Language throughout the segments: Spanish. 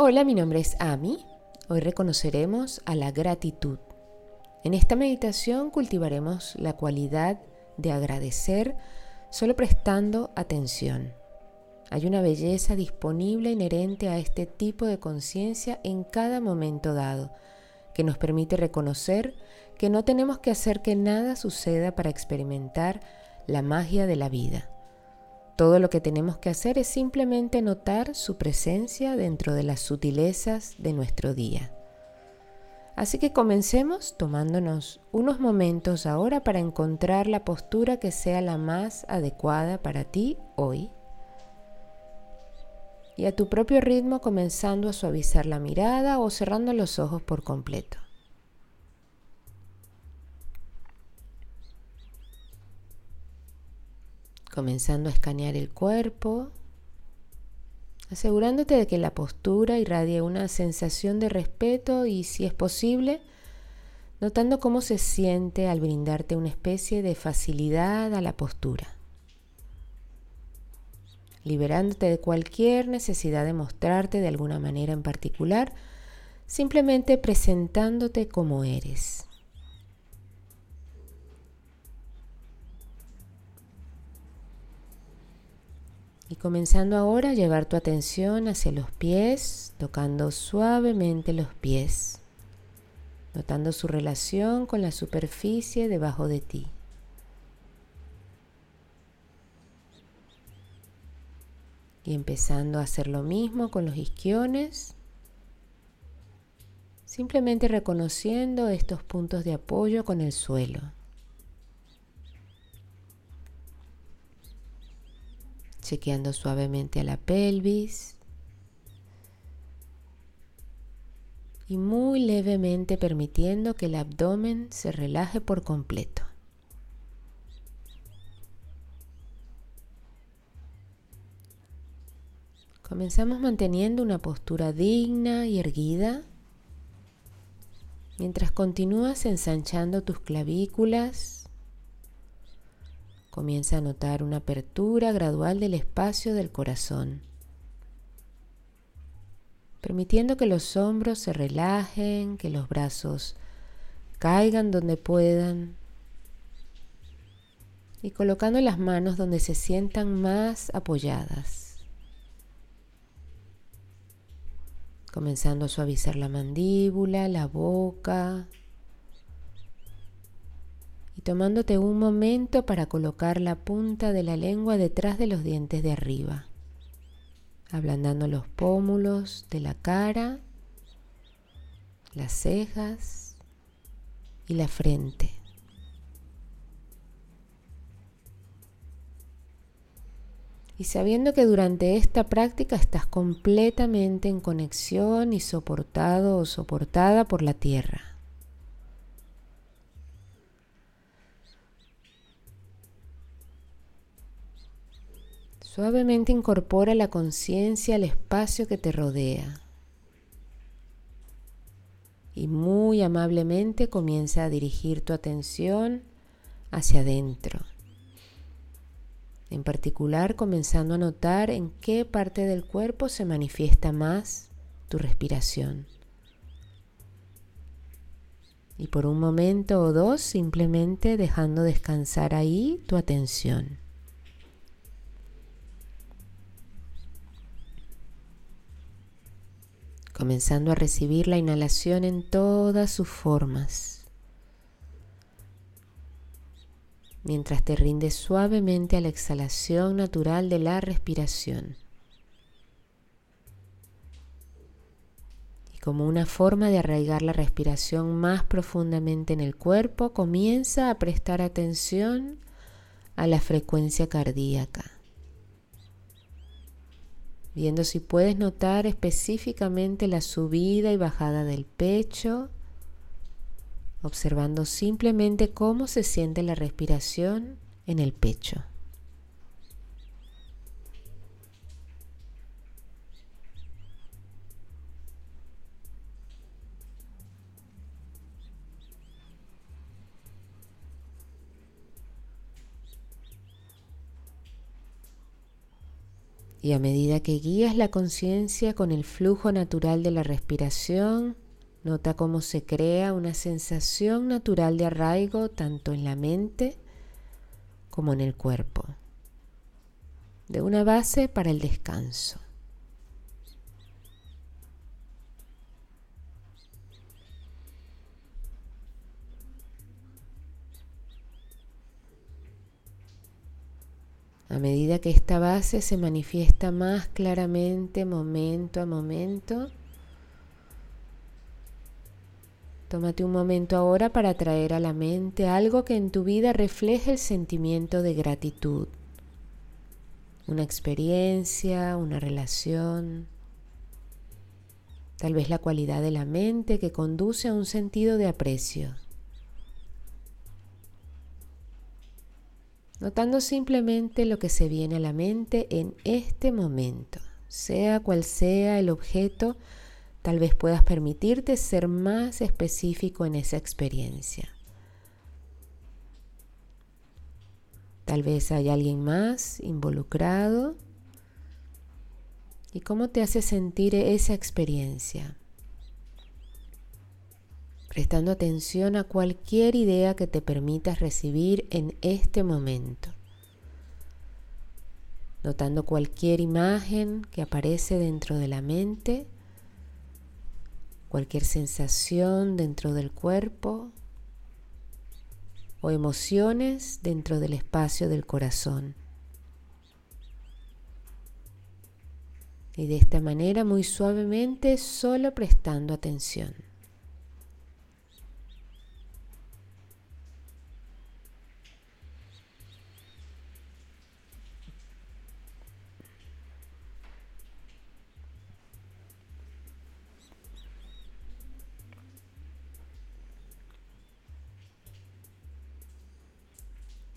Hola, mi nombre es Ami. Hoy reconoceremos a la gratitud. En esta meditación cultivaremos la cualidad de agradecer solo prestando atención. Hay una belleza disponible inherente a este tipo de conciencia en cada momento dado, que nos permite reconocer que no tenemos que hacer que nada suceda para experimentar la magia de la vida. Todo lo que tenemos que hacer es simplemente notar su presencia dentro de las sutilezas de nuestro día. Así que comencemos tomándonos unos momentos ahora para encontrar la postura que sea la más adecuada para ti hoy. Y a tu propio ritmo comenzando a suavizar la mirada o cerrando los ojos por completo. Comenzando a escanear el cuerpo, asegurándote de que la postura irradie una sensación de respeto y, si es posible, notando cómo se siente al brindarte una especie de facilidad a la postura, liberándote de cualquier necesidad de mostrarte de alguna manera en particular, simplemente presentándote como eres. Y comenzando ahora a llevar tu atención hacia los pies, tocando suavemente los pies, notando su relación con la superficie debajo de ti. Y empezando a hacer lo mismo con los isquiones, simplemente reconociendo estos puntos de apoyo con el suelo. Chequeando suavemente a la pelvis y muy levemente permitiendo que el abdomen se relaje por completo. Comenzamos manteniendo una postura digna y erguida mientras continúas ensanchando tus clavículas Comienza a notar una apertura gradual del espacio del corazón, permitiendo que los hombros se relajen, que los brazos caigan donde puedan y colocando las manos donde se sientan más apoyadas. Comenzando a suavizar la mandíbula, la boca, tomándote un momento para colocar la punta de la lengua detrás de los dientes de arriba, ablandando los pómulos de la cara, las cejas y la frente. Y sabiendo que durante esta práctica estás completamente en conexión y soportado o soportada por la tierra. Suavemente incorpora la conciencia al espacio que te rodea y muy amablemente comienza a dirigir tu atención hacia adentro. En particular comenzando a notar en qué parte del cuerpo se manifiesta más tu respiración. Y por un momento o dos simplemente dejando descansar ahí tu atención. Comenzando a recibir la inhalación en todas sus formas, mientras te rindes suavemente a la exhalación natural de la respiración. Y como una forma de arraigar la respiración más profundamente en el cuerpo, comienza a prestar atención a la frecuencia cardíaca viendo si puedes notar específicamente la subida y bajada del pecho, observando simplemente cómo se siente la respiración en el pecho. Y a medida que guías la conciencia con el flujo natural de la respiración, nota cómo se crea una sensación natural de arraigo tanto en la mente como en el cuerpo, de una base para el descanso. A medida que esta base se manifiesta más claramente momento a momento, tómate un momento ahora para traer a la mente algo que en tu vida refleje el sentimiento de gratitud. Una experiencia, una relación, tal vez la cualidad de la mente que conduce a un sentido de aprecio. Notando simplemente lo que se viene a la mente en este momento. Sea cual sea el objeto, tal vez puedas permitirte ser más específico en esa experiencia. Tal vez hay alguien más involucrado. ¿Y cómo te hace sentir esa experiencia? Prestando atención a cualquier idea que te permitas recibir en este momento, notando cualquier imagen que aparece dentro de la mente, cualquier sensación dentro del cuerpo o emociones dentro del espacio del corazón. Y de esta manera muy suavemente solo prestando atención.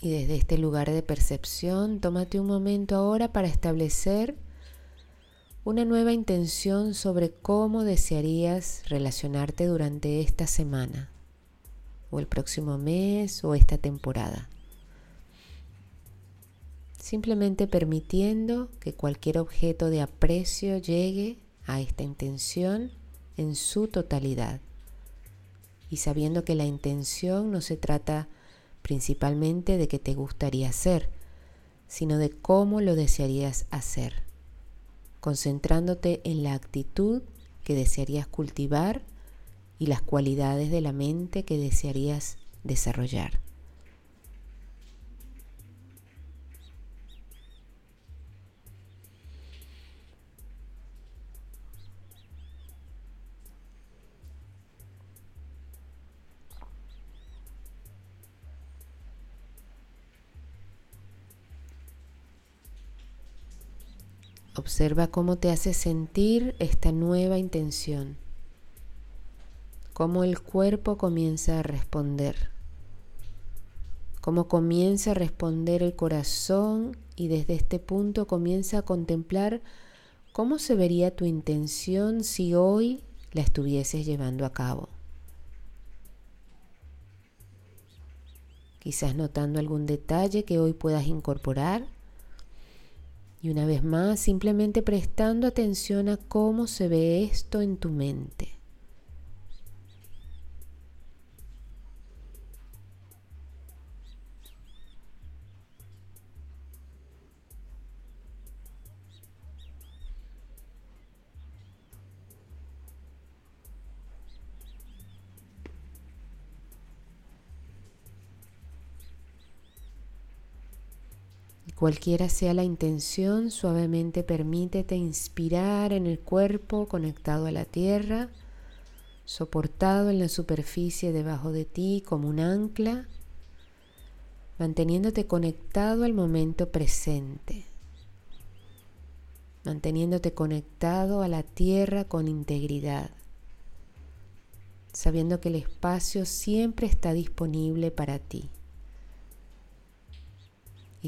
Y desde este lugar de percepción, tómate un momento ahora para establecer una nueva intención sobre cómo desearías relacionarte durante esta semana, o el próximo mes, o esta temporada. Simplemente permitiendo que cualquier objeto de aprecio llegue a esta intención en su totalidad. Y sabiendo que la intención no se trata principalmente de qué te gustaría hacer, sino de cómo lo desearías hacer, concentrándote en la actitud que desearías cultivar y las cualidades de la mente que desearías desarrollar. Observa cómo te hace sentir esta nueva intención, cómo el cuerpo comienza a responder, cómo comienza a responder el corazón y desde este punto comienza a contemplar cómo se vería tu intención si hoy la estuvieses llevando a cabo. Quizás notando algún detalle que hoy puedas incorporar y una vez más, simplemente prestando atención a cómo se ve esto en tu mente. Cualquiera sea la intención, suavemente permítete inspirar en el cuerpo conectado a la tierra, soportado en la superficie debajo de ti como un ancla, manteniéndote conectado al momento presente, manteniéndote conectado a la tierra con integridad, sabiendo que el espacio siempre está disponible para ti.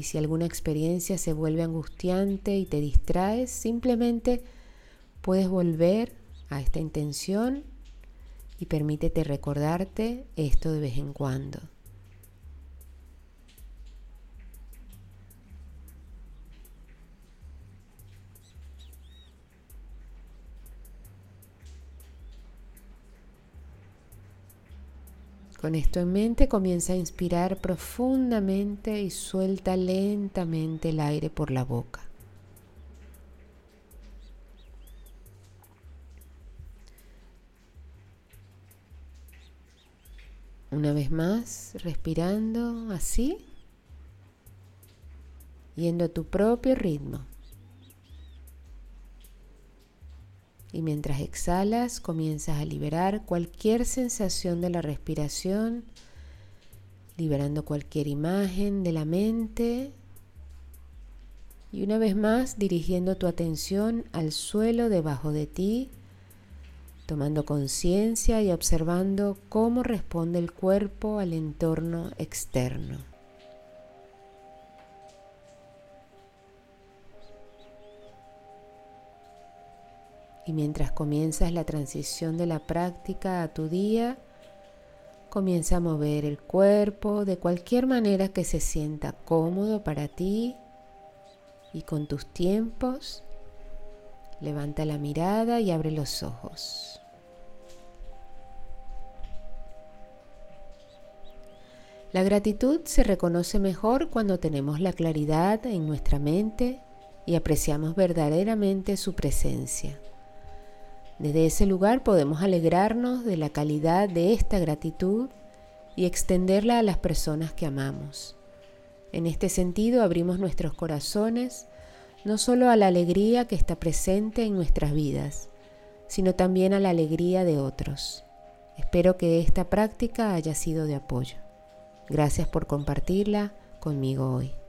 Y si alguna experiencia se vuelve angustiante y te distraes, simplemente puedes volver a esta intención y permítete recordarte esto de vez en cuando. Con esto en mente comienza a inspirar profundamente y suelta lentamente el aire por la boca. Una vez más, respirando así, yendo a tu propio ritmo. Y mientras exhalas, comienzas a liberar cualquier sensación de la respiración, liberando cualquier imagen de la mente. Y una vez más, dirigiendo tu atención al suelo debajo de ti, tomando conciencia y observando cómo responde el cuerpo al entorno externo. Y mientras comienzas la transición de la práctica a tu día, comienza a mover el cuerpo de cualquier manera que se sienta cómodo para ti y con tus tiempos. Levanta la mirada y abre los ojos. La gratitud se reconoce mejor cuando tenemos la claridad en nuestra mente y apreciamos verdaderamente su presencia. Desde ese lugar podemos alegrarnos de la calidad de esta gratitud y extenderla a las personas que amamos. En este sentido abrimos nuestros corazones no solo a la alegría que está presente en nuestras vidas, sino también a la alegría de otros. Espero que esta práctica haya sido de apoyo. Gracias por compartirla conmigo hoy.